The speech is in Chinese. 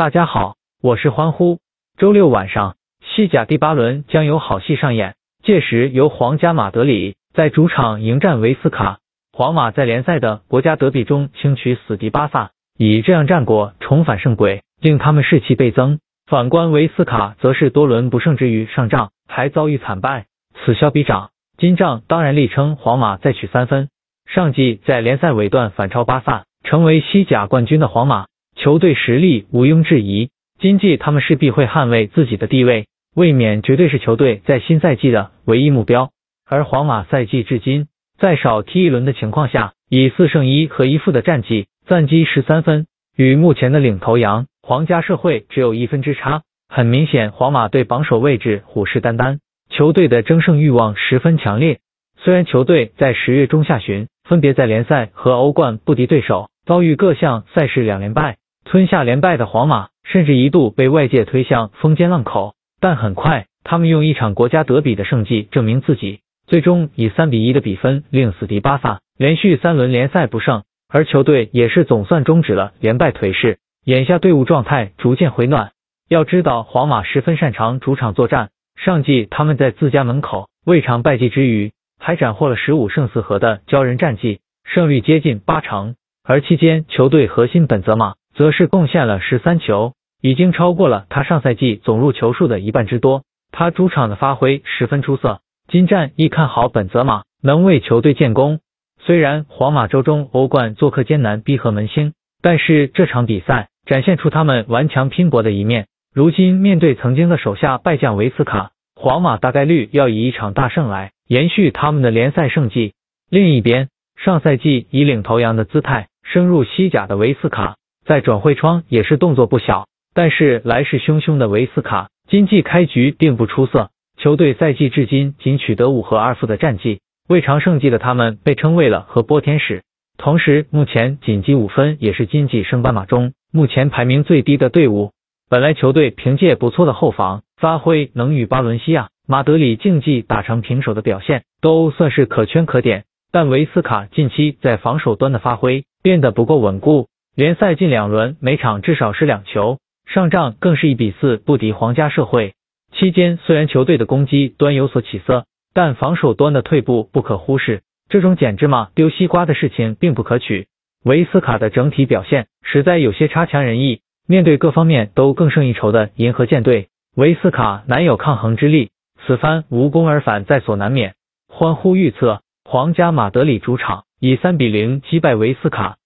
大家好，我是欢呼。周六晚上，西甲第八轮将有好戏上演，届时由皇家马德里在主场迎战维斯卡。皇马在联赛的国家德比中轻取死敌巴萨，以这样战果重返胜轨，令他们士气倍增。反观维斯卡，则是多轮不胜之余上仗还遭遇惨败，此消彼长，今仗当然力撑皇马再取三分。上季在联赛尾段反超巴萨，成为西甲冠军的皇马球队实力毋庸置疑，今季他们势必会捍卫自己的地位，卫冕绝对是球队在新赛季的唯一目标。而皇马赛季至今在少踢一轮的情况下，以四胜一和一负的战绩暂积十三分，与目前的领头羊。皇家社会只有一分之差，很明显，皇马对榜首位置虎视眈眈，球队的争胜欲望十分强烈。虽然球队在十月中下旬分别在联赛和欧冠不敌对手，遭遇各项赛事两连败，吞下连败的皇马甚至一度被外界推向风尖浪口，但很快他们用一场国家德比的胜绩证明自己，最终以三比一的比分令死敌巴萨连续三轮联赛不胜，而球队也是总算终止了连败颓势。眼下队伍状态逐渐回暖。要知道，皇马十分擅长主场作战。上季他们在自家门口未尝败绩之余，还斩获了十五胜四和的骄人战绩，胜率接近八成。而期间球队核心本泽马则是贡献了十三球，已经超过了他上赛季总入球数的一半之多。他主场的发挥十分出色。金战亦看好本泽马能为球队建功。虽然皇马周中欧冠做客艰难逼和门兴，但是这场比赛。展现出他们顽强拼搏的一面。如今面对曾经的手下败将维斯卡，皇马大概率要以一场大胜来延续他们的联赛胜绩。另一边，上赛季以领头羊的姿态升入西甲的维斯卡，在转会窗也是动作不小。但是来势汹汹的维斯卡，今季开局并不出色，球队赛季至今仅取得五和二负的战绩，未尝胜绩的他们被称为了和波天使。同时，目前仅积五分，也是今季升班马中。目前排名最低的队伍，本来球队凭借不错的后防发挥，能与巴伦西亚、马德里竞技打成平手的表现，都算是可圈可点。但维斯卡近期在防守端的发挥变得不够稳固，联赛近两轮每场至少失两球，上仗更是一比四不敌皇家社会。期间虽然球队的攻击端有所起色，但防守端的退步不可忽视。这种捡芝麻丢西瓜的事情并不可取。维斯卡的整体表现实在有些差强人意，面对各方面都更胜一筹的银河舰队，维斯卡难有抗衡之力，此番无功而返在所难免。欢呼预测，皇家马德里主场以三比零击败维斯卡。